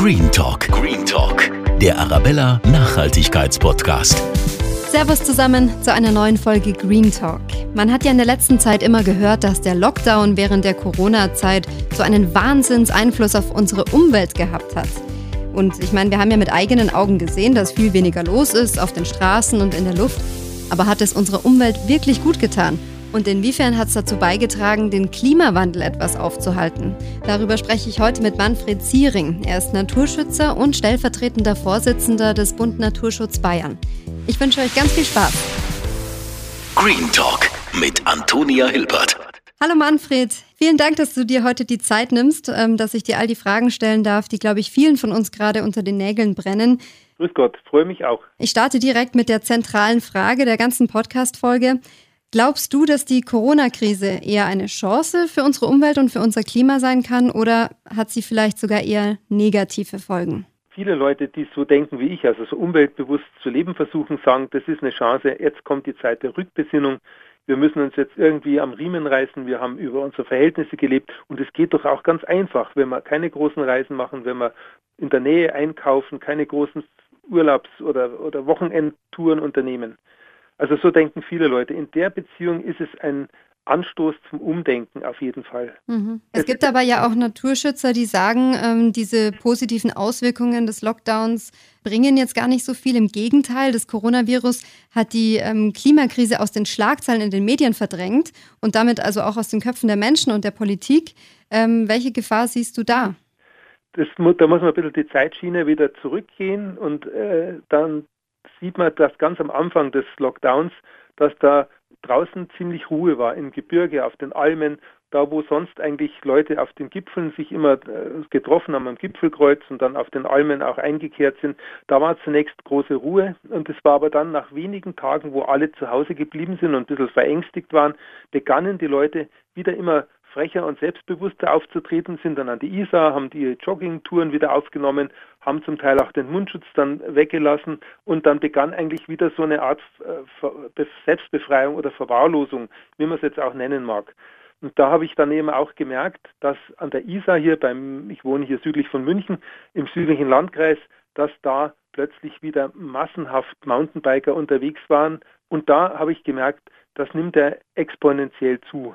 Green Talk. Green Talk. Der Arabella Nachhaltigkeitspodcast. Servus zusammen zu einer neuen Folge Green Talk. Man hat ja in der letzten Zeit immer gehört, dass der Lockdown während der Corona-Zeit so einen Wahnsinnseinfluss auf unsere Umwelt gehabt hat. Und ich meine, wir haben ja mit eigenen Augen gesehen, dass viel weniger los ist auf den Straßen und in der Luft. Aber hat es unserer Umwelt wirklich gut getan? Und inwiefern hat es dazu beigetragen, den Klimawandel etwas aufzuhalten? Darüber spreche ich heute mit Manfred Ziering. Er ist Naturschützer und stellvertretender Vorsitzender des Bund Naturschutz Bayern. Ich wünsche euch ganz viel Spaß. Green Talk mit Antonia Hilbert. Hallo Manfred, vielen Dank, dass du dir heute die Zeit nimmst, ähm, dass ich dir all die Fragen stellen darf, die, glaube ich, vielen von uns gerade unter den Nägeln brennen. Grüß Gott, freue mich auch. Ich starte direkt mit der zentralen Frage der ganzen Podcast-Folge. Glaubst du, dass die Corona-Krise eher eine Chance für unsere Umwelt und für unser Klima sein kann oder hat sie vielleicht sogar eher negative Folgen? Viele Leute, die so denken wie ich, also so umweltbewusst zu leben versuchen, sagen, das ist eine Chance, jetzt kommt die Zeit der Rückbesinnung. Wir müssen uns jetzt irgendwie am Riemen reißen. Wir haben über unsere Verhältnisse gelebt und es geht doch auch ganz einfach, wenn wir keine großen Reisen machen, wenn wir in der Nähe einkaufen, keine großen Urlaubs- oder, oder Wochenendtouren unternehmen. Also so denken viele Leute. In der Beziehung ist es ein Anstoß zum Umdenken auf jeden Fall. Mhm. Es, gibt aber ja auch Naturschützer, die sagen, ähm, diese positiven Auswirkungen des Lockdowns bringen jetzt gar nicht so viel. Im Gegenteil, das Coronavirus hat die ähm, Klimakrise aus den Schlagzeilen in den Medien verdrängt und damit also auch aus den Köpfen der Menschen und der Politik. Ähm, welche Gefahr siehst du da? Das, da muss man ein bisschen die Zeitschiene wieder zurückgehen und äh, dann sieht man, dass ganz am Anfang des Lockdowns, dass da draußen ziemlich Ruhe war im Gebirge, auf den Almen, da wo sonst eigentlich Leute auf den Gipfeln sich immer äh, getroffen haben am Gipfelkreuz und dann auf den Almen auch eingekehrt sind, da war zunächst große Ruhe und es war aber dann nach wenigen Tagen, wo alle zu Hause geblieben sind und ein bisschen verängstigt waren, begannen die Leute wieder immer frecher und selbstbewusster aufzutreten, sind dann an die Isar, haben die Joggingtouren wieder aufgenommen, haben zum Teil auch den Mundschutz dann weggelassen und dann begann eigentlich wieder so eine Art äh, Selbstbefreiung oder Verwahrlosung, wie man es jetzt auch nennen mag. Und da habe ich dann eben auch gemerkt, dass an der Isar hier beim, ich wohne hier südlich von München, im südlichen Landkreis, dass da plötzlich wieder massenhaft Mountainbiker unterwegs waren. Und da habe ich gemerkt, das nimmt er exponentiell zu.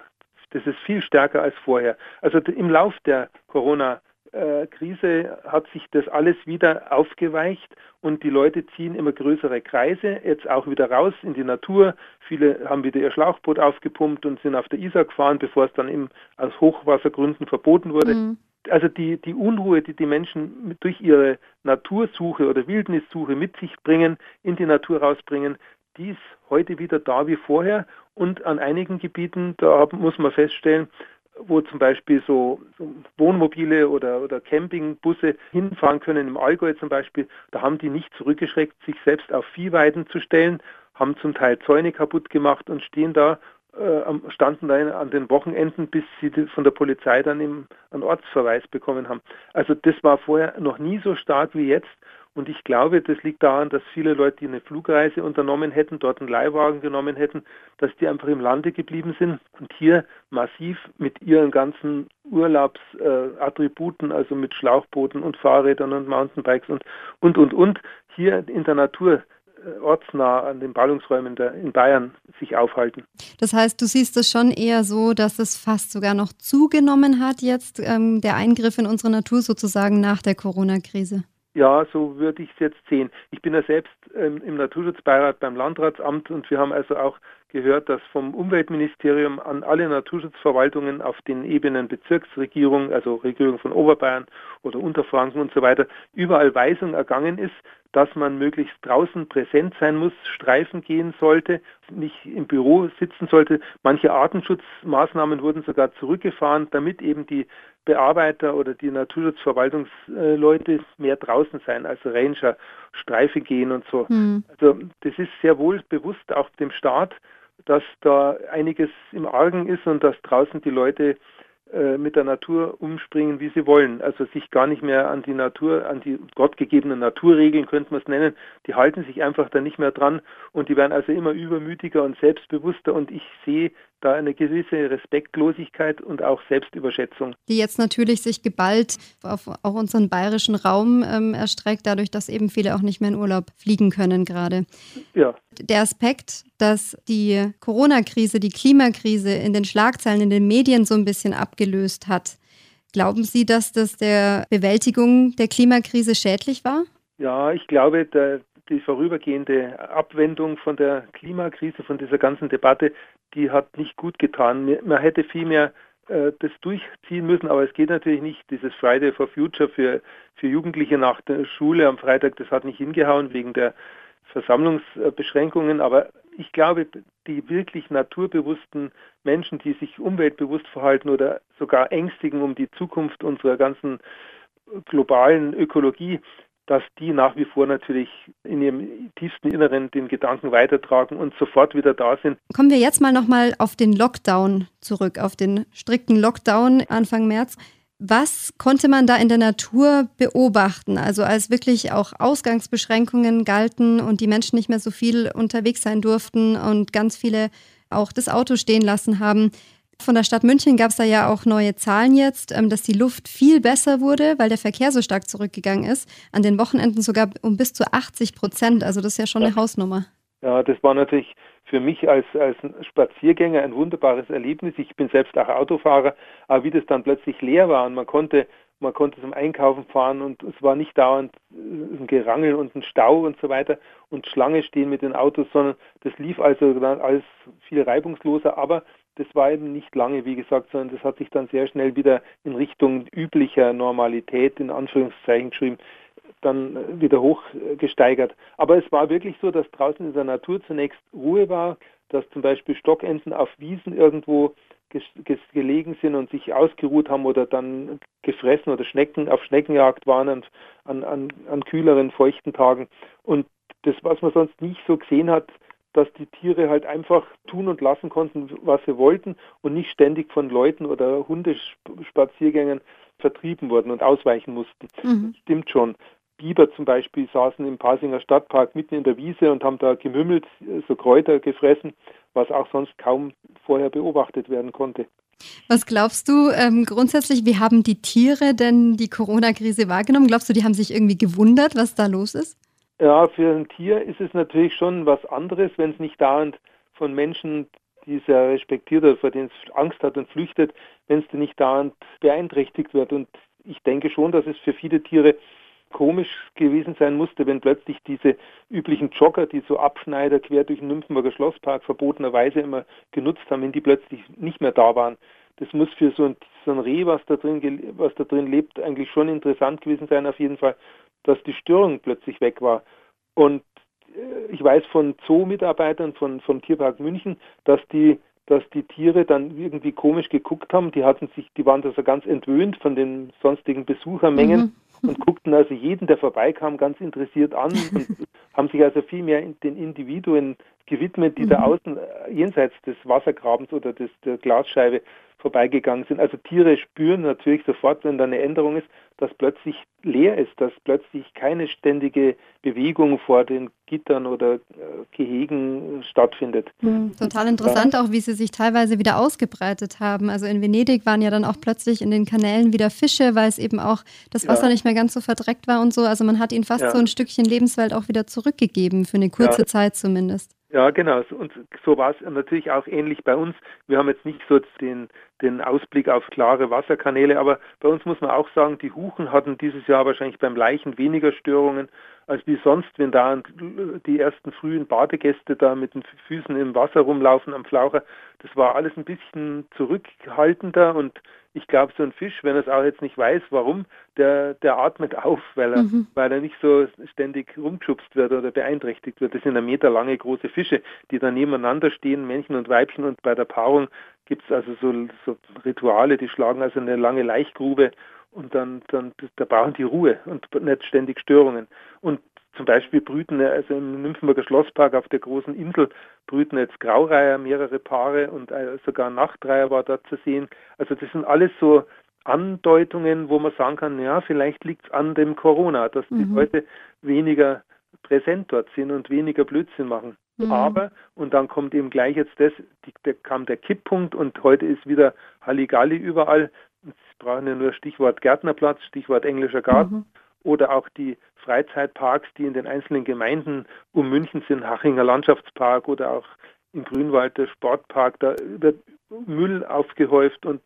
Das ist viel stärker als vorher. Also im Lauf der Corona Krise hat sich das alles wieder aufgeweicht und die Leute ziehen immer größere Kreise, jetzt auch wieder raus in die Natur. Viele haben wieder ihr Schlauchboot aufgepumpt und sind auf der Isar gefahren, bevor es dann eben aus Hochwassergründen verboten wurde. Mhm. Also die, die Unruhe, die die Menschen durch ihre Natursuche oder Wildnissuche mit sich bringen, in die Natur rausbringen, die ist heute wieder da wie vorher und an einigen Gebieten, da muss man feststellen, wo zum Beispiel so, Wohnmobile oder, oder Campingbusse hinfahren können, im Allgäu zum Beispiel, da haben die nicht zurückgeschreckt, sich selbst auf Viehweiden zu stellen, haben zum Teil Zäune kaputt gemacht und stehen da, äh, standen da an den Wochenenden, bis sie von der Polizei dann im, einen Ortsverweis bekommen haben. Also das war vorher noch nie so stark wie jetzt und ich glaube, das liegt daran, dass viele Leute, die eine Flugreise unternommen hätten, dort einen Leihwagen genommen hätten, dass die einfach im Lande geblieben sind und hier massiv mit ihren ganzen Urlaubsattributen, äh, also mit Schlauchbooten und Fahrrädern und Mountainbikes und, und, und, und, hier in der Natur äh, ortsnah an den Ballungsräumen der, in Bayern sich aufhalten. Das heißt, du siehst es schon eher so, dass es fast sogar noch zugenommen hat jetzt, ähm, der Eingriff in unsere Natur sozusagen nach der Corona-Krise. Ja, so würde ich es jetzt sehen. Ich bin ja selbst ähm, im Naturschutzbeirat beim Landratsamt und wir haben also auch gehört, dass vom Umweltministerium an alle Naturschutzverwaltungen auf den Ebenen Bezirksregierung, also Regierung von Oberbayern oder Unterfranken und so weiter, überall Weisung ergangen ist, dass man möglichst draußen präsent sein muss, streifen gehen sollte, nicht im Büro sitzen sollte. Manche Artenschutzmaßnahmen wurden sogar zurückgefahren, damit eben die Bearbeiter oder die Naturschutzverwaltungsleute mehr draußen sein, also Ranger, Streife gehen und so. Mhm. Also das ist sehr wohl bewusst auch dem Staat, dass da einiges im Argen ist und dass draußen die Leute äh, mit der Natur umspringen, wie sie wollen. Also sich gar nicht mehr an die Natur, an die gottgegebenen Naturregeln, könnte man es nennen. Die halten sich einfach da nicht mehr dran und die werden also immer übermütiger und selbstbewusster und ich sehe da eine gewisse Respektlosigkeit und auch Selbstüberschätzung. Die jetzt natürlich sich geballt auf auch unseren bayerischen Raum ähm, erstreckt, dadurch, dass eben viele auch nicht mehr in Urlaub fliegen können gerade. Ja. Der Aspekt, dass die Corona-Krise, die Klimakrise in den Schlagzeilen, in den Medien so ein bisschen abgelöst hat. Glauben Sie, dass das der Bewältigung der Klimakrise schädlich war? Ja, ich glaube, der, die vorübergehende Abwendung von der Klimakrise, von dieser ganzen Debatte, die hat nicht gut getan. Man hätte vielmehr äh, das durchziehen müssen, aber es geht natürlich nicht. Dieses Friday for Future für, für Jugendliche nach der Schule am Freitag, das hat nicht hingehauen wegen der Versammlungsbeschränkungen. Aber ich glaube, die wirklich naturbewussten Menschen, die sich umweltbewusst verhalten oder sogar ängstigen um die Zukunft unserer ganzen globalen Ökologie, dass die nach wie vor natürlich in ihrem tiefsten Inneren den Gedanken weitertragen und sofort wieder da sind. Kommen wir jetzt mal nochmal auf den Lockdown zurück, auf den strikten Lockdown Anfang März. Was konnte man da in der Natur beobachten? Also als wirklich auch Ausgangsbeschränkungen galten und die Menschen nicht mehr so viel unterwegs sein durften und ganz viele auch das Auto stehen lassen haben. Von der Stadt München gab es da ja auch neue Zahlen jetzt, ähm, dass die Luft viel besser wurde, weil der Verkehr so stark zurückgegangen ist. An den Wochenenden sogar um bis zu 80 Prozent. Also das ist ja schon eine Hausnummer. Ja, das war natürlich für mich als, als Spaziergänger ein wunderbares Erlebnis. Ich bin selbst auch Autofahrer, aber wie das dann plötzlich leer war und man konnte man konnte zum Einkaufen fahren und es war nicht dauernd ein Gerangel und ein Stau und so weiter und Schlange stehen mit den Autos, sondern das lief also dann alles viel reibungsloser, aber das war eben nicht lange, wie gesagt, sondern das hat sich dann sehr schnell wieder in Richtung üblicher Normalität in Anführungszeichen geschrieben, dann wieder hochgesteigert. Aber es war wirklich so, dass draußen in der Natur zunächst Ruhe war, dass zum Beispiel Stockenten auf Wiesen irgendwo gelegen sind und sich ausgeruht haben oder dann gefressen oder Schnecken auf Schneckenjagd waren an, an, an, an kühleren, feuchten Tagen. Und das, was man sonst nicht so gesehen hat, dass die Tiere halt einfach tun und lassen konnten, was sie wollten und nicht ständig von Leuten oder Hundespaziergängern vertrieben wurden und ausweichen mussten. Mhm. Stimmt schon. Biber zum Beispiel saßen im Pasinger Stadtpark mitten in der Wiese und haben da gemümmelt, so Kräuter gefressen, was auch sonst kaum vorher beobachtet werden konnte. Was glaubst du ähm, grundsätzlich, wie haben die Tiere denn die Corona-Krise wahrgenommen? Glaubst du, die haben sich irgendwie gewundert, was da los ist? Ja, für ein Tier ist es natürlich schon was anderes, wenn es nicht dauernd von Menschen, die es ja respektiert oder vor denen es Angst hat und flüchtet, wenn es nicht dauernd beeinträchtigt wird. Und ich denke schon, dass es für viele Tiere komisch gewesen sein musste, wenn plötzlich diese üblichen Jogger, die so Abschneider quer durch den Nymphenburger Schlosspark verbotenerweise immer genutzt haben, wenn die plötzlich nicht mehr da waren. Das muss für so ein, so ein Reh, was da, drin, was da drin lebt, eigentlich schon interessant gewesen sein, auf jeden Fall dass die Störung plötzlich weg war. Und äh, ich weiß von Zoo-Mitarbeitern von, vom Tierpark München, dass die, dass die Tiere dann irgendwie komisch geguckt haben. Die hatten sich, die waren also ganz entwöhnt von den sonstigen Besuchermengen mhm. Und guckten also jeden, der vorbeikam, ganz interessiert an und haben sich also viel mehr den Individuen gewidmet, die mhm. da außen äh, jenseits des Wassergrabens oder des, der Glasscheibe vorbeigegangen sind. Also Tiere spüren natürlich sofort, wenn da eine Änderung ist, dass plötzlich leer ist, dass plötzlich keine ständige Bewegung vor den Gittern oder äh, Gehegen stattfindet. Mhm, total interessant ja. auch, wie sie sich teilweise wieder ausgebreitet haben. Also in Venedig waren ja dann auch plötzlich in den Kanälen wieder Fische, weil es eben auch das Wasser ja. nicht mehr ganz so verdreckt war und so. Also man hat ihnen fast ja. so ein Stückchen Lebenswelt auch wieder zurückgegeben, für eine kurze Zeit zumindest. Ja, genau. Und so war es natürlich auch ähnlich bei uns. Wir haben jetzt nicht so den, den Ausblick auf klare Wasserkanäle, aber bei uns muss man auch sagen, die Huchen hatten dieses Jahr wahrscheinlich beim Leichen weniger Störungen als wie sonst, wenn da die ersten frühen Badegäste da mit den Füßen im Wasser rumlaufen am Flaucher. Das war alles ein bisschen zurückhaltender und ich glaube, so ein Fisch, wenn er es auch jetzt nicht weiß, warum, der, der atmet auf, weil er, mhm. weil er nicht so ständig rumgeschubst wird oder beeinträchtigt wird. Das sind ein Meter lange große Fische, die da nebeneinander stehen, Männchen und Weibchen. Und bei der Paarung gibt es also so, so Rituale, die schlagen also eine lange Laichgrube und dann, dann da brauchen die Ruhe und nicht ständig Störungen. Und zum Beispiel brüten also im Nymphenburger Schlosspark auf der großen Insel brüten jetzt Graureiher mehrere Paare und äh, sogar Nachtreiher war da zu sehen. Also das sind alles so Andeutungen, wo man sagen kann, ja, vielleicht liegt es an dem Corona, dass die mhm. Leute weniger präsent dort sind und weniger Blödsinn machen. Mhm. Aber, und dann kommt eben gleich jetzt das, die, da kam der Kipppunkt und heute ist wieder Halligalli überall. Sie brauchen ja nur Stichwort Gärtnerplatz, Stichwort englischer Garten. Mhm. Oder auch die Freizeitparks, die in den einzelnen Gemeinden um München sind, Hachinger Landschaftspark oder auch im Grünwald der Sportpark, da wird Müll aufgehäuft und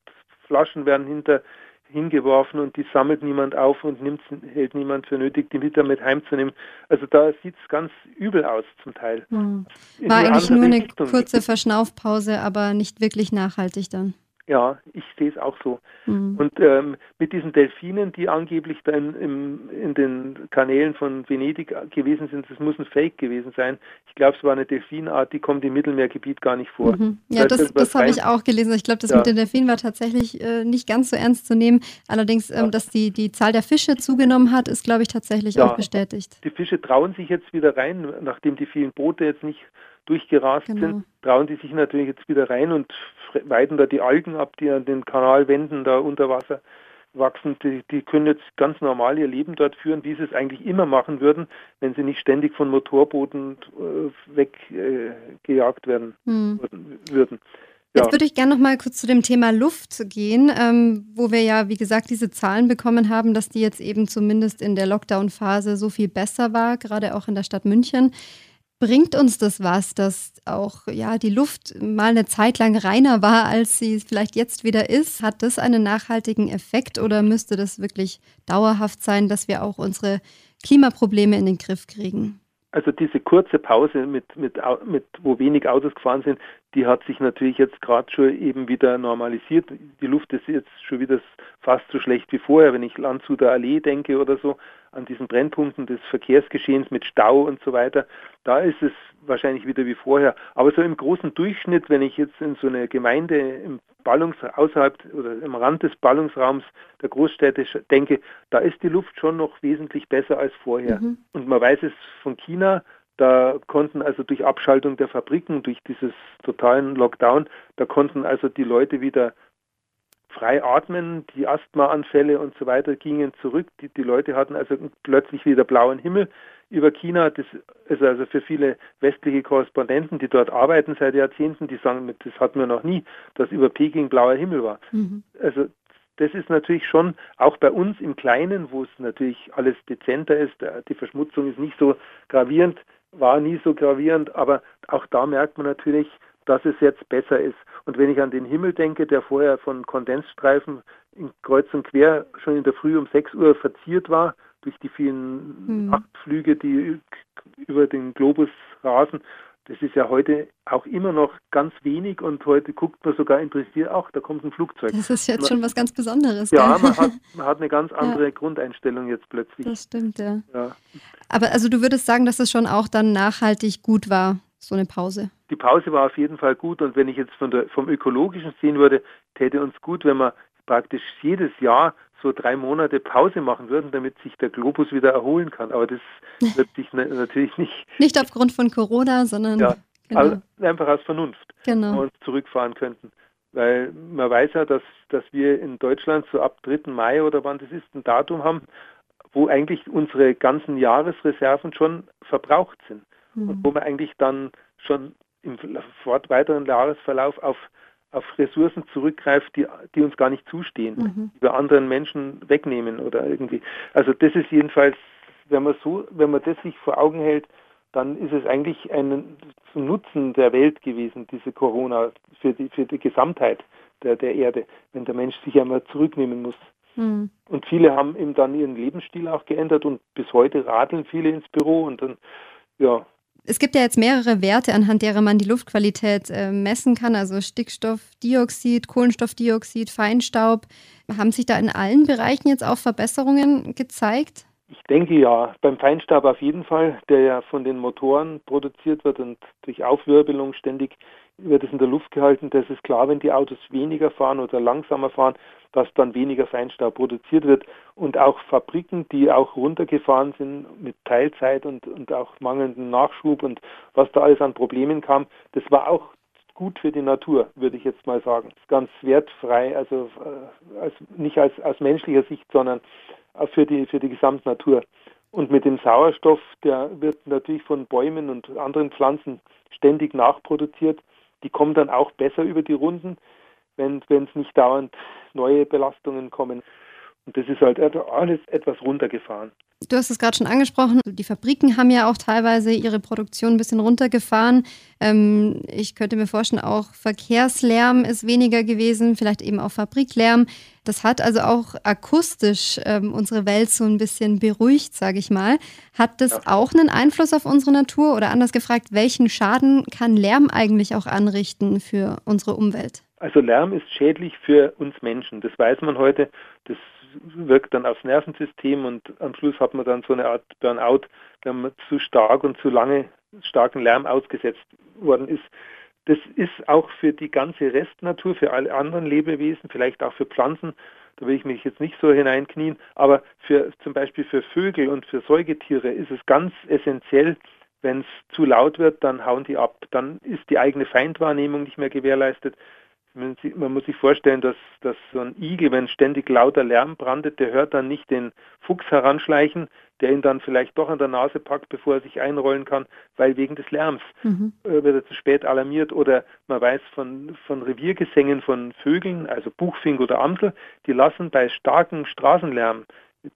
Flaschen werden hinter hingeworfen und die sammelt niemand auf und nimmt, hält niemand für nötig, die mit damit heimzunehmen. Also da sieht es ganz übel aus zum Teil. Hm. War eigentlich nur eine Richtung. kurze Verschnaufpause, aber nicht wirklich nachhaltig dann. Ja, ich sehe es auch so. Mhm. Und ähm, mit diesen Delfinen, die angeblich dann im, in den Kanälen von Venedig gewesen sind, das muss ein Fake gewesen sein. Ich glaube, es war eine Delfinart, die kommt im Mittelmeergebiet gar nicht vor. Mhm. Ja, das, das, das habe ich auch gelesen. Ich glaube, das ja. mit den Delfinen war tatsächlich äh, nicht ganz so ernst zu nehmen. Allerdings, ähm, ja. dass die, die Zahl der Fische zugenommen hat, ist, glaube ich, tatsächlich ja. auch bestätigt. Die Fische trauen sich jetzt wieder rein, nachdem die vielen Boote jetzt nicht durchgerast genau. sind, trauen die sich natürlich jetzt wieder rein und weiden da die Algen ab, die an den Kanalwänden da unter Wasser wachsen. Die, die können jetzt ganz normal ihr Leben dort führen, wie sie es eigentlich immer machen würden, wenn sie nicht ständig von Motorbooten äh, weggejagt äh, werden hm. würden. Ja. Jetzt würde ich gerne noch mal kurz zu dem Thema Luft gehen, ähm, wo wir ja, wie gesagt, diese Zahlen bekommen haben, dass die jetzt eben zumindest in der Lockdown-Phase so viel besser war, gerade auch in der Stadt München. Bringt uns das was, dass auch ja die Luft mal eine Zeit lang reiner war, als sie vielleicht jetzt wieder ist? Hat das einen nachhaltigen Effekt oder müsste das wirklich dauerhaft sein, dass wir auch unsere Klimaprobleme in den Griff kriegen? Also diese kurze Pause, mit, mit, mit, wo wenig Autos gefahren sind, die hat sich natürlich jetzt gerade schon eben wieder normalisiert. Die Luft ist jetzt schon wieder fast so schlecht wie vorher, wenn ich Landshuter Allee denke oder so an diesen Brennpunkten des Verkehrsgeschehens mit Stau und so weiter, da ist es wahrscheinlich wieder wie vorher. Aber so im großen Durchschnitt, wenn ich jetzt in so eine Gemeinde im Ballungs außerhalb oder im Rand des Ballungsraums der Großstädte denke, da ist die Luft schon noch wesentlich besser als vorher. Mhm. Und man weiß es von China, da konnten also durch Abschaltung der Fabriken, durch dieses totalen Lockdown, da konnten also die Leute wieder frei atmen, die Asthmaanfälle und so weiter gingen zurück. Die, die Leute hatten also plötzlich wieder blauen Himmel über China. Das ist also für viele westliche Korrespondenten, die dort arbeiten seit Jahrzehnten, die sagen, das hatten wir noch nie, dass über Peking blauer Himmel war. Mhm. Also das ist natürlich schon auch bei uns im Kleinen, wo es natürlich alles dezenter ist, die Verschmutzung ist nicht so gravierend, war nie so gravierend, aber auch da merkt man natürlich, dass es jetzt besser ist. Und wenn ich an den Himmel denke, der vorher von Kondensstreifen in kreuz und quer schon in der Früh um 6 Uhr verziert war, durch die vielen hm. Nachtflüge, die über den Globus rasen, das ist ja heute auch immer noch ganz wenig und heute guckt man sogar interessiert, ach, da kommt ein Flugzeug. Das ist jetzt man, schon was ganz Besonderes. Ja, man hat, man hat, eine ganz andere ja. Grundeinstellung jetzt plötzlich. Das stimmt, ja. ja. Aber also du würdest sagen, dass es schon auch dann nachhaltig gut war, so eine Pause? Die Pause war auf jeden Fall gut und wenn ich jetzt von der, vom Ökologischen sehen würde, täte uns gut, wenn wir praktisch jedes Jahr so drei Monate Pause machen würden, damit sich der Globus wieder erholen kann. Aber das wird sich natürlich nicht. Nicht aufgrund von Corona, sondern ja, genau. also einfach aus Vernunft, genau. uns zurückfahren könnten. Weil man weiß ja, dass, dass wir in Deutschland so ab 3. Mai oder wann das ist, ein Datum haben, wo eigentlich unsere ganzen Jahresreserven schon verbraucht sind. Mhm. Und wo man eigentlich dann schon im weiteren Jahresverlauf auf, auf Ressourcen zurückgreift, die, die uns gar nicht zustehen, mhm. die wir anderen Menschen wegnehmen oder irgendwie. Also das ist jedenfalls, wenn man so, wenn man das sich vor Augen hält, dann ist es eigentlich ein Nutzen der Welt gewesen, diese Corona, für die, für die Gesamtheit der, der Erde, wenn der Mensch sich einmal zurücknehmen muss. Mhm. Und viele haben eben dann ihren Lebensstil auch geändert und bis heute radeln viele ins Büro und dann, ja, es gibt ja jetzt mehrere Werte, anhand derer man die Luftqualität äh, messen kann, also Stickstoffdioxid, Kohlenstoffdioxid, Feinstaub. Haben sich da in allen Bereichen jetzt auch Verbesserungen gezeigt? Ich denke ja, beim Feinstaub auf jeden Fall, der ja von den Motoren produziert wird und durch Aufwirbelung ständig wird es in der Luft gehalten. Das ist klar, wenn die Autos weniger fahren oder langsamer fahren, dass dann weniger Feinstaub produziert wird. Und auch Fabriken, die auch runtergefahren sind mit Teilzeit und, und auch mangelndem Nachschub und was da alles an Problemen kam, das war auch gut für die Natur, würde ich jetzt mal sagen. Ganz wertfrei, also äh, als, nicht als, aus menschlicher Sicht, sondern für die, für die Gesamtnatur. Und mit dem Sauerstoff, der wird natürlich von Bäumen und anderen Pflanzen ständig nachproduziert. Die kommen dann auch besser über die Runden, wenn es nicht dauernd neue Belastungen kommen. Und das ist halt alles etwas runtergefahren. Du hast es gerade schon angesprochen, die Fabriken haben ja auch teilweise ihre Produktion ein bisschen runtergefahren. Ähm, ich könnte mir vorstellen, auch Verkehrslärm ist weniger gewesen, vielleicht eben auch Fabriklärm. Das hat also auch akustisch ähm, unsere Welt so ein bisschen beruhigt, sage ich mal. Hat das ja. auch einen Einfluss auf unsere Natur oder anders gefragt, welchen Schaden kann Lärm eigentlich auch anrichten für unsere Umwelt? Also Lärm ist schädlich für uns Menschen. Das weiß man heute. Das wirkt dann aufs Nervensystem und am Schluss hat man dann so eine Art Burnout, wenn man zu stark und zu lange starken Lärm ausgesetzt worden ist. Das ist auch für die ganze Restnatur, für alle anderen Lebewesen, vielleicht auch für Pflanzen, da will ich mich jetzt nicht so hineinknien, aber für zum Beispiel für Vögel und für Säugetiere ist es ganz essentiell, wenn es zu laut wird, dann hauen die ab. Dann ist die eigene Feindwahrnehmung nicht mehr gewährleistet. Man muss sich vorstellen, dass, dass so ein Igel, wenn ständig lauter Lärm brandet, der hört dann nicht den Fuchs heranschleichen, der ihn dann vielleicht doch an der Nase packt, bevor er sich einrollen kann, weil wegen des Lärms mhm. äh, wird er zu spät alarmiert. Oder man weiß von, von Reviergesängen von Vögeln, also Buchfink oder Amsel, die lassen bei starkem Straßenlärm,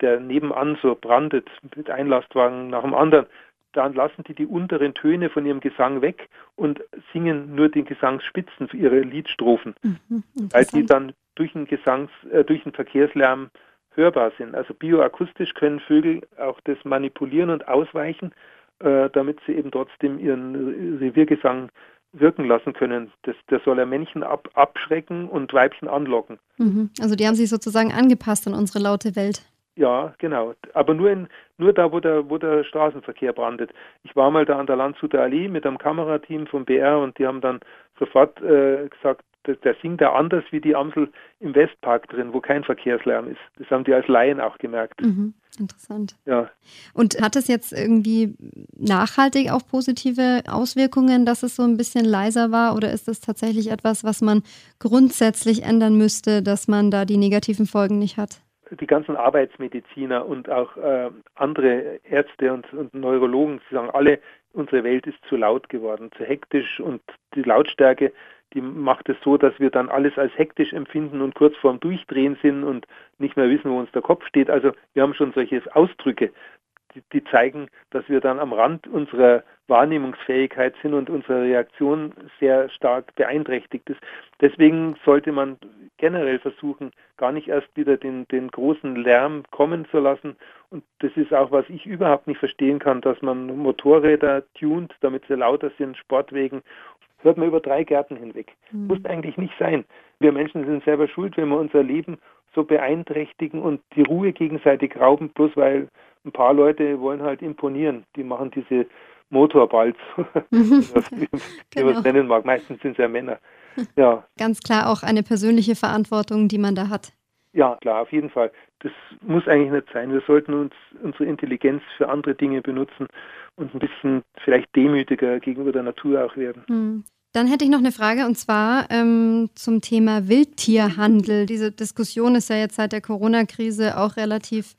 der nebenan so brandet, mit Einlastwagen nach dem anderen, dann lassen die die unteren Töne von ihrem Gesang weg und singen nur den Gesangsspitzen für ihre Liedstrophen, mhm, weil die dann durch den Gesangs, äh, durch den Verkehrslärm hörbar sind. Also bioakustisch können Vögel auch das manipulieren und ausweichen, äh, damit sie eben trotzdem ihren Reviergesang wirken lassen können. Das, das soll ja Männchen ab, abschrecken und Weibchen anlocken. Mhm. Also die haben sich sozusagen angepasst an unsere laute Welt. Ja, genau. Aber nur, in, nur da, wo der, wo der Straßenverkehr brandet. Ich war mal da an der Landshuter Allee mit einem Kamerateam vom BR und die haben dann sofort äh, gesagt, der, der singt da anders wie die Amsel im Westpark drin, wo kein Verkehrslärm ist. Das haben die als Laien auch gemerkt. Mhm, interessant. Ja. Und hat es jetzt irgendwie nachhaltig auch positive Auswirkungen, dass es so ein bisschen leiser war? Oder ist das tatsächlich etwas, was man grundsätzlich ändern müsste, dass man da die negativen Folgen nicht hat? Die ganzen Arbeitsmediziner und auch äh, andere Ärzte und, und Neurologen, sie sagen alle, unsere Welt ist zu laut geworden, zu hektisch und die Lautstärke, die macht es so, dass wir dann alles als hektisch empfinden und kurz vorm Durchdrehen sind und nicht mehr wissen, wo uns der Kopf steht. Also wir haben schon solche Ausdrücke, die, die zeigen, dass wir dann am Rand unserer Wahrnehmungsfähigkeit sind und unsere Reaktion sehr stark beeinträchtigt ist. Deswegen sollte man generell versuchen, gar nicht erst wieder den, den großen Lärm kommen zu lassen. Und das ist auch, was ich überhaupt nicht verstehen kann, dass man Motorräder tunt, damit sie lauter sind, Sportwegen, hört man über drei Gärten hinweg. Mhm. Muss eigentlich nicht sein. Wir Menschen sind selber schuld, wenn wir unser Leben so beeinträchtigen und die Ruhe gegenseitig rauben, bloß weil ein paar Leute wollen halt imponieren. Die machen diese Motorballs, wie genau. man es nennen mag. Meistens sind es ja Männer. Ja. Ganz klar auch eine persönliche Verantwortung, die man da hat. Ja, klar, auf jeden Fall. Das muss eigentlich nicht sein. Wir sollten uns unsere Intelligenz für andere Dinge benutzen und ein bisschen vielleicht demütiger gegenüber der Natur auch werden. Hm. Dann hätte ich noch eine Frage und zwar ähm, zum Thema Wildtierhandel. Diese Diskussion ist ja jetzt seit der Corona-Krise auch relativ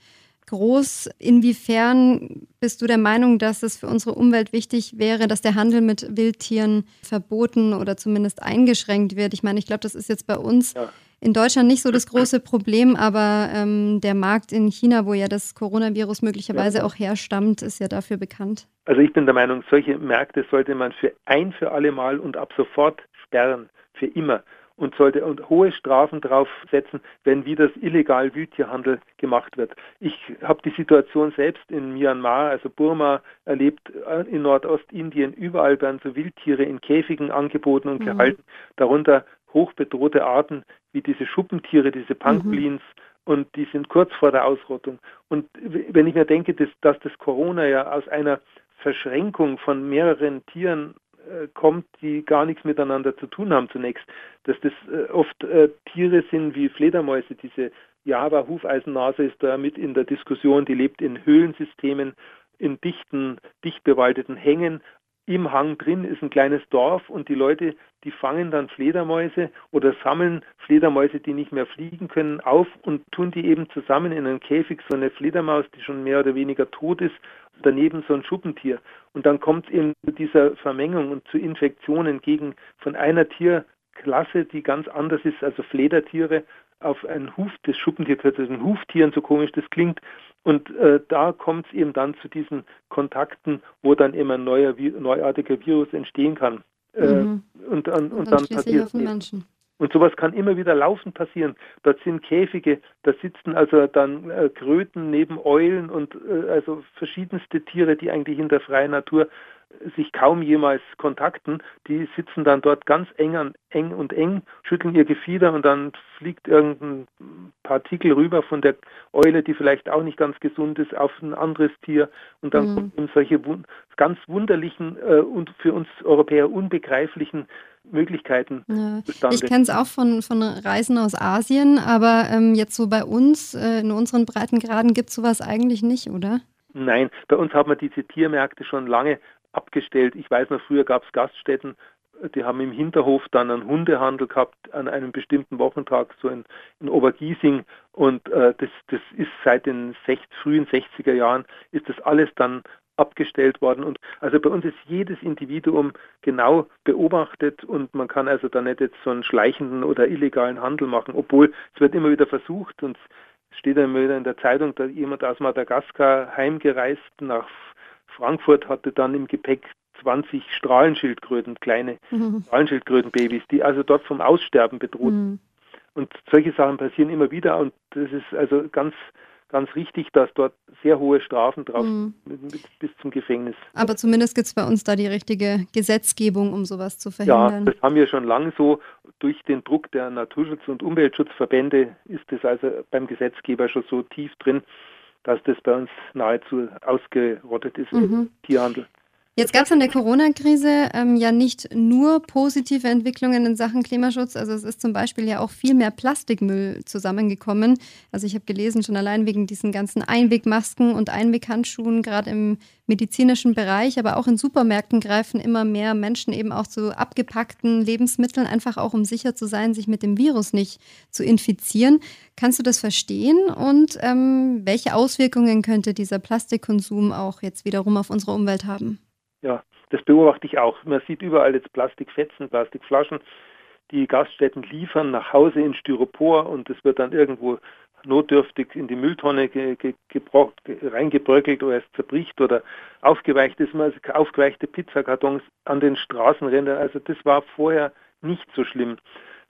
groß. Inwiefern bist du der Meinung, dass es für unsere Umwelt wichtig wäre, dass der Handel mit Wildtieren verboten oder zumindest eingeschränkt wird? Ich meine, ich glaube, das ist jetzt bei uns ja. In Deutschland nicht so das große Problem, aber ähm, der Markt in China, wo ja das Coronavirus möglicherweise ja. auch herstammt, ist ja dafür bekannt. Also ich bin der Meinung, solche Märkte sollte man für ein für alle Mal und ab sofort sperren, für immer und sollte und hohe Strafen draufsetzen, wenn wieder illegal Wildtierhandel gemacht wird. Ich habe die Situation selbst in Myanmar, also Burma, erlebt, äh, in Nordostindien. Überall werden so Wildtiere in Käfigen angeboten und mhm. gehalten, darunter hochbedrohte Arten wie diese Schuppentiere, diese Pangolins. Mhm. Und die sind kurz vor der Ausrottung. Und wenn ich mir denke, dass, dass das Corona ja aus einer Verschränkung von mehreren Tieren äh, kommt, die gar nichts miteinander zu tun haben zunächst. Dass das äh, oft äh, Tiere sind wie Fledermäuse, diese Java-Hufeisennase ist da mit in der Diskussion, die lebt in Höhlensystemen, in dichten, dicht bewaldeten Hängen, im Hang drin ist ein kleines Dorf und die Leute, die fangen dann Fledermäuse oder sammeln Fledermäuse, die nicht mehr fliegen können, auf und tun die eben zusammen in einen Käfig, so eine Fledermaus, die schon mehr oder weniger tot ist, daneben so ein Schuppentier. Und dann kommt es eben zu dieser Vermengung und zu Infektionen gegen von einer Tierklasse, die ganz anders ist, also Fledertiere, auf einen Huf des Schuppentiers, also ein Huftieren, so komisch das klingt. Und äh, da kommt es eben dann zu diesen Kontakten, wo dann eben ein neuer, neuartiger Virus entstehen kann. Äh, mhm. und, und, und, und, dann, passiert Menschen. Und sowas kann immer wieder laufend passieren. Dort sind Käfige, da sitzen also dann äh, Kröten neben Eulen und äh, also verschiedenste Tiere, die eigentlich in der freien Natur sich kaum jemals kontakten, die sitzen dann dort ganz eng, an, eng und eng, schütteln ihr Gefieder und dann fliegt irgendein Partikel rüber von der Eule, die vielleicht auch nicht ganz gesund ist, auf ein anderes Tier und dann mhm. kommen solche ganz wunderlichen äh, und für uns Europäer unbegreiflichen Möglichkeiten ja. Ich kenne es auch von, von Reisen aus Asien, aber ähm, jetzt so bei uns, äh, in unseren Breitengraden, gibt es sowas eigentlich nicht, oder? Nein, bei uns haben wir diese Tiermärkte schon lange abgestellt. Ich weiß noch, früher gab es Gaststätten, die haben im Hinterhof dann einen Hundehandel gehabt an einem bestimmten Wochentag, so in, in Obergiesing. Und äh, das, das ist seit den 60, frühen 60er Jahren, ist das alles dann abgestellt worden. Und also bei uns ist jedes Individuum genau beobachtet und man kann also da nicht jetzt so einen schleichenden oder illegalen Handel machen, obwohl es wird immer wieder versucht und es steht immer wieder in der Zeitung, da jemand aus Madagaskar heimgereist nach Frankfurt hatte dann im Gepäck 20 Strahlenschildkröten, kleine mhm. Strahlenschildkrötenbabys, die also dort vom Aussterben bedroht. Mhm. Und solche Sachen passieren immer wieder und das ist also ganz ganz richtig, dass dort sehr hohe Strafen drauf mhm. bis zum Gefängnis. Aber zumindest gibt es bei uns da die richtige Gesetzgebung, um sowas zu verhindern. Ja, das haben wir schon lange so. Durch den Druck der Naturschutz- und Umweltschutzverbände ist es also beim Gesetzgeber schon so tief drin, dass das bei uns nahezu ausgerottet ist, mhm. Tierhandel. Jetzt gab es in der Corona-Krise ähm, ja nicht nur positive Entwicklungen in Sachen Klimaschutz. Also es ist zum Beispiel ja auch viel mehr Plastikmüll zusammengekommen. Also ich habe gelesen, schon allein wegen diesen ganzen Einwegmasken und Einweghandschuhen, gerade im medizinischen Bereich, aber auch in Supermärkten greifen immer mehr Menschen eben auch zu abgepackten Lebensmitteln, einfach auch um sicher zu sein, sich mit dem Virus nicht zu infizieren. Kannst du das verstehen? Und ähm, welche Auswirkungen könnte dieser Plastikkonsum auch jetzt wiederum auf unsere Umwelt haben? Ja, das beobachte ich auch. Man sieht überall jetzt Plastikfetzen, Plastikflaschen. Die Gaststätten liefern nach Hause in Styropor und es wird dann irgendwo notdürftig in die Mülltonne ge, ge, reingebröckelt oder es zerbricht oder aufgeweicht ist. Also aufgeweichte Pizzakartons an den Straßenrändern. Also das war vorher nicht so schlimm.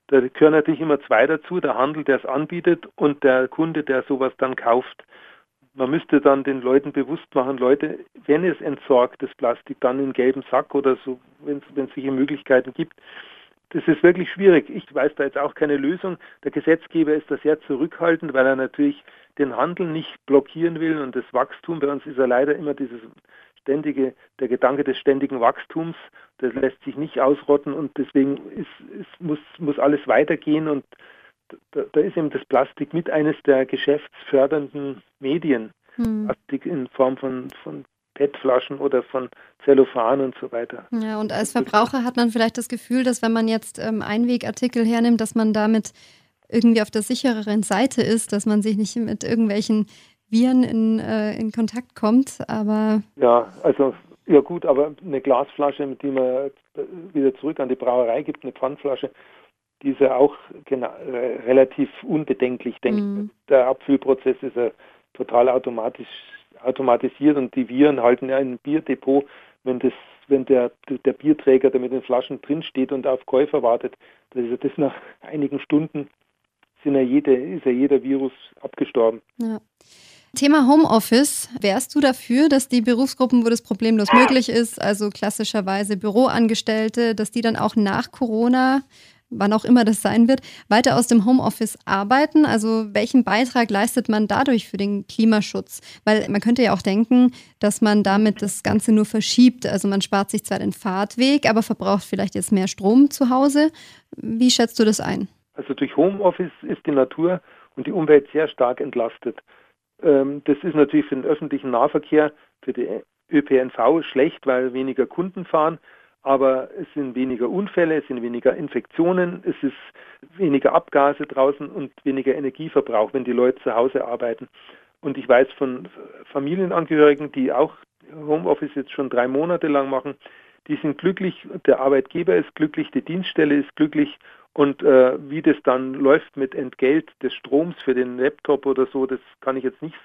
Da gehören natürlich immer zwei dazu, der Handel, der es anbietet und der Kunde, der sowas dann kauft man müsste dann den Leuten bewusst machen, Leute, wenn es entsorgt, das Plastik, dann in gelben Sack oder so, wenn es solche Möglichkeiten gibt. Das ist wirklich schwierig. Ich weiß da jetzt auch keine Lösung. Der Gesetzgeber ist da sehr zurückhaltend, weil er natürlich den Handel nicht blockieren will und das Wachstum. Bei uns ist ja leider immer dieses ständige, der Gedanke des ständigen Wachstums, das lässt sich nicht ausrotten und deswegen ist, ist, muss, muss alles weitergehen und da, da, ist eben das Plastik mit eines der geschäftsfördernden Medien. Hm. Plastik in Form von, von PET-Flaschen oder von Zellophan und so weiter. Ja, und als Verbraucher hat man vielleicht das Gefühl, dass wenn man jetzt ähm, Einwegartikel hernimmt, dass man damit irgendwie auf der sichereren Seite ist, dass man sich nicht mit irgendwelchen Viren in, äh, in Kontakt kommt, aber... Ja, also, ja gut, aber eine Glasflasche, mit die man wieder zurück an die Brauerei gibt, eine Pfandflasche, die ist ja auch genau, relativ unbedenklich, denke mhm. Der Abfüllprozess ist ja total automatisch automatisiert und die Viren halten ja ein Bierdepot, wenn das wenn der, der Bierträger, der mit den Flaschen drinsteht und auf Käufer wartet, das ist ja das nach einigen Stunden sind ja jede, ist ja jeder Virus abgestorben. Ja. Thema Homeoffice. Wärst du dafür, dass die Berufsgruppen, wo das problemlos möglich ist, also klassischerweise Büroangestellte, dass die dann auch nach Corona wann auch immer das sein wird, weiter aus dem Homeoffice arbeiten? Also welchen Beitrag leistet man dadurch für den Klimaschutz? Weil man könnte ja auch denken, dass man damit das Ganze nur verschiebt. Also man spart sich zwar den Fahrtweg, aber verbraucht vielleicht jetzt mehr Strom zu Hause. Wie schätzt du das ein? Also durch Homeoffice ist die Natur und die Umwelt sehr stark entlastet. Ähm, das ist natürlich für den öffentlichen Nahverkehr, für die ÖPNV schlecht, weil weniger Kunden fahren, aber es sind weniger Unfälle, es sind weniger Infektionen, es ist weniger Abgase draußen und weniger Energieverbrauch, wenn die Leute zu Hause arbeiten. Und ich weiß von Familienangehörigen, die auch Homeoffice jetzt schon drei Monate lang machen, die sind glücklich, der Arbeitgeber ist glücklich, die Dienststelle ist glücklich und äh, wie das dann läuft mit Entgelt des Stroms für den Laptop oder so, das kann ich jetzt nicht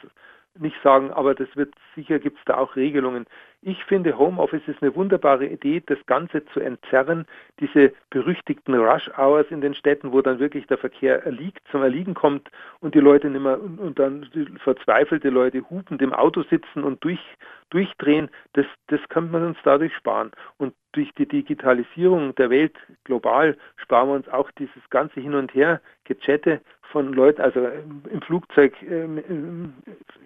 nicht sagen, aber das wird sicher gibt es da auch Regelungen. Ich finde, Homeoffice ist eine wunderbare Idee, das Ganze zu entzerren, diese berüchtigten Rush Hours in den Städten, wo dann wirklich der Verkehr erliegt, zum Erliegen kommt und die Leute nicht mehr und dann verzweifelte Leute hupend im Auto sitzen und durch, durchdrehen, das, das könnte man uns dadurch sparen. Und durch die Digitalisierung der Welt global sparen wir uns auch dieses ganze Hin und Her Gechatte von Leuten, also im Flugzeug äh,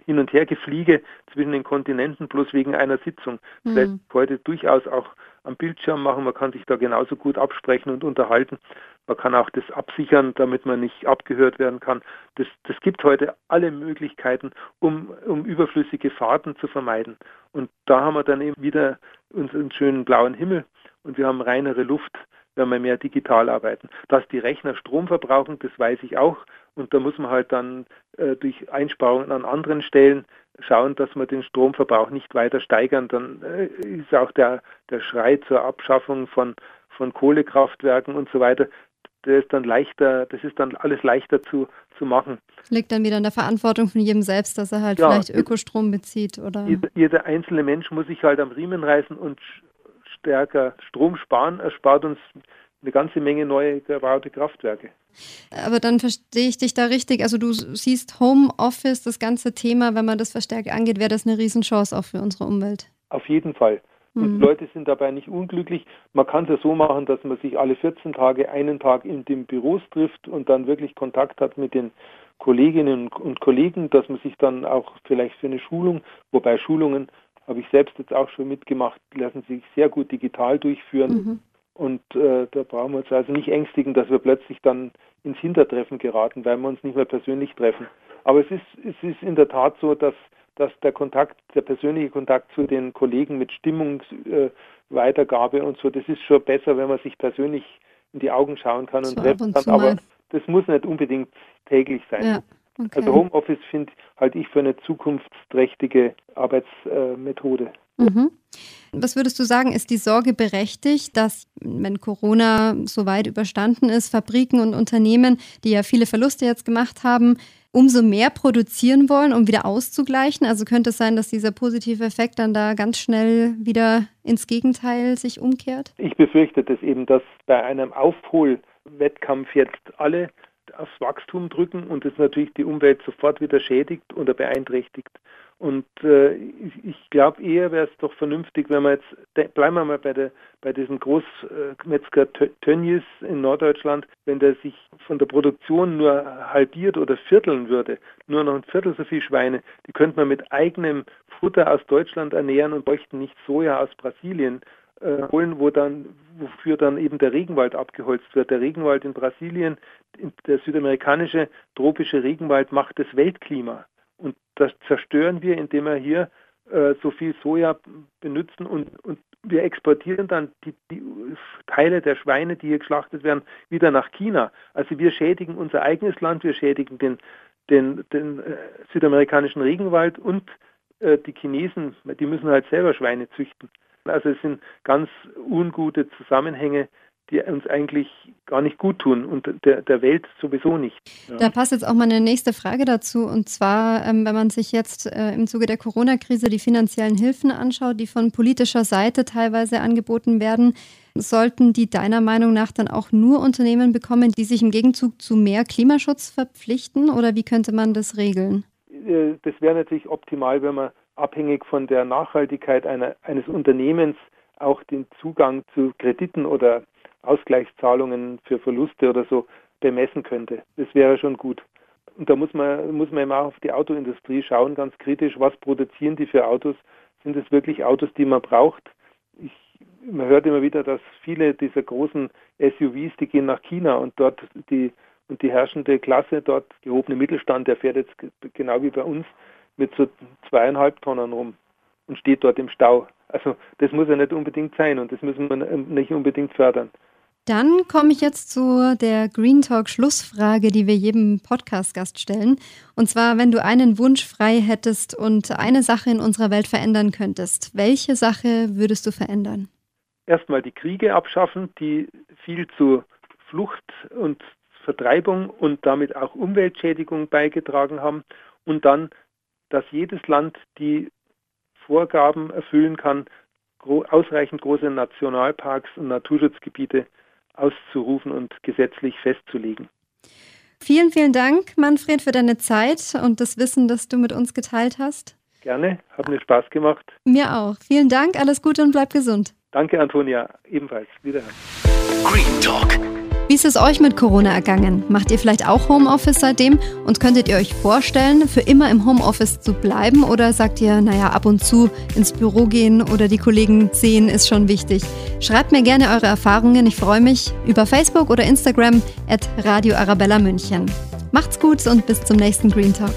hin und her gefliege zwischen den Kontinenten bloß wegen einer Sitzung. Das lässt mhm. heute durchaus auch am Bildschirm machen. Man kann sich da genauso gut absprechen und unterhalten. Man kann auch das absichern, damit man nicht abgehört werden kann. Das, das gibt heute alle Möglichkeiten, um, um überflüssige Fahrten zu vermeiden. Und da haben wir dann eben wieder unseren schönen blauen Himmel und wir haben reinere Luft wenn wir mehr digital arbeiten. Dass die Rechner Strom verbrauchen, das weiß ich auch. Und da muss man halt dann äh, durch Einsparungen an anderen Stellen schauen, dass wir den Stromverbrauch nicht weiter steigern. Dann äh, ist auch der, der Schrei zur Abschaffung von, von Kohlekraftwerken und so weiter, der ist dann leichter, das ist dann alles leichter zu, zu machen. Liegt dann wieder in der Verantwortung von jedem selbst, dass er halt ja, vielleicht Ökostrom bezieht, oder? Jeder, jeder, einzelne Mensch muss sich halt am Riemen reißen und stärker Strom sparen, erspart uns eine ganze Menge neue gebaute Kraftwerke. Aber dann verstehe ich dich da richtig. Also du siehst Homeoffice, das ganze Thema, wenn man das verstärkt angeht, wäre das eine Riesenchance auch für unsere Umwelt. Auf jeden Fall. Und mhm. Leute sind dabei nicht unglücklich. Man kann es ja so machen, dass man sich alle 14 Tage einen Tag in den Büros trifft und dann wirklich Kontakt hat mit den Kolleginnen und Kollegen, dass man sich dann auch vielleicht für eine Schulung, wobei Schulungen habe ich selbst jetzt auch schon mitgemacht, lassen sich sehr gut digital durchführen. Mhm. Und äh, da brauchen wir uns also nicht ängstigen, dass wir plötzlich dann ins Hintertreffen geraten, weil wir uns nicht mehr persönlich treffen. Aber es ist, es ist in der Tat so, dass, dass der Kontakt, der persönliche Kontakt zu den Kollegen mit Stimmungsweitergabe äh, und so, das ist schon besser, wenn man sich persönlich in die Augen schauen kann und treffen kann. Aber das muss nicht unbedingt täglich sein. Ja. Okay. Also Homeoffice finde halte ich für eine zukunftsträchtige Arbeitsmethode. Mhm. Was würdest du sagen, ist die Sorge berechtigt, dass, wenn Corona so weit überstanden ist, Fabriken und Unternehmen, die ja viele Verluste jetzt gemacht haben, umso mehr produzieren wollen, um wieder auszugleichen? Also könnte es sein, dass dieser positive Effekt dann da ganz schnell wieder ins Gegenteil sich umkehrt? Ich befürchte das eben, dass bei einem Aufholwettkampf jetzt alle aufs Wachstum drücken und das natürlich die Umwelt sofort wieder schädigt oder beeinträchtigt. Und äh, ich, ich glaube eher wäre es doch vernünftig, wenn wir jetzt, bleiben wir mal bei, der, bei diesem Großmetzger Tönnies in Norddeutschland, wenn der sich von der Produktion nur halbiert oder vierteln würde, nur noch ein Viertel so viel Schweine, die könnte man mit eigenem Futter aus Deutschland ernähren und bräuchten nicht Soja aus Brasilien äh, holen, wo dann, wofür dann eben der Regenwald abgeholzt wird. Der Regenwald in Brasilien, der südamerikanische tropische Regenwald macht das Weltklima. Und das zerstören wir, indem wir hier äh, so viel Soja benutzen und, und wir exportieren dann die, die, Teile der Schweine, die hier geschlachtet werden, wieder nach China. Also wir schädigen unser eigenes Land, wir schädigen den, den, den äh, südamerikanischen Regenwald und äh, die Chinesen, die müssen halt selber Schweine züchten. Also es sind ganz ungute Zusammenhänge, die uns eigentlich gar nicht gut tun und der, der Welt sowieso nicht. Ja. Da passt jetzt auch mal eine nächste Frage dazu. Und zwar, ähm, wenn man sich jetzt äh, im Zuge der Corona-Krise die finanziellen Hilfen anschaut, die von politischer Seite teilweise angeboten werden, sollten die deiner Meinung nach dann auch nur Unternehmen bekommen, die sich im Gegenzug zu mehr Klimaschutz verpflichten? Oder wie könnte man das regeln? Äh, das wäre natürlich optimal, wenn man abhängig von der Nachhaltigkeit einer, eines Unternehmens auch den Zugang zu Krediten oder Ausgleichszahlungen für Verluste oder so bemessen könnte. Das wäre schon gut. Und da muss man, muss man immer auch auf die Autoindustrie schauen, ganz kritisch, was produzieren die für Autos? Sind es wirklich Autos, die man braucht? Ich, man hört immer wieder, dass viele dieser großen SUVs, die gehen nach China und dort die und die herrschende Klasse dort, gehobene Mittelstand, der fährt jetzt genau wie bei uns mit so zweieinhalb Tonnen rum. und steht dort im Stau. Also das muss ja nicht unbedingt sein und das müssen wir nicht unbedingt fördern. Dann komme ich jetzt zu der Green Talk Schlussfrage, die wir jedem Podcast-Gast stellen. Und zwar, wenn du einen Wunsch frei hättest und eine Sache in unserer Welt verändern könntest, welche Sache würdest du verändern? Erstmal die Kriege abschaffen, die viel zu Flucht und Vertreibung und damit auch Umweltschädigung beigetragen haben. Und dann, dass jedes Land die Vorgaben erfüllen kann, ausreichend große Nationalparks und Naturschutzgebiete auszurufen und gesetzlich festzulegen. Vielen, vielen Dank, Manfred, für deine Zeit und das Wissen, das du mit uns geteilt hast. Gerne, hat mir Spaß gemacht. Mir auch. Vielen Dank, alles Gute und bleib gesund. Danke, Antonia, ebenfalls. Wiederhören. Green Talk wie ist es euch mit Corona ergangen? Macht ihr vielleicht auch Homeoffice seitdem? Und könntet ihr euch vorstellen, für immer im Homeoffice zu bleiben? Oder sagt ihr, naja, ab und zu ins Büro gehen oder die Kollegen sehen ist schon wichtig? Schreibt mir gerne eure Erfahrungen. Ich freue mich über Facebook oder Instagram at Radio Arabella München. Macht's gut und bis zum nächsten Green Talk.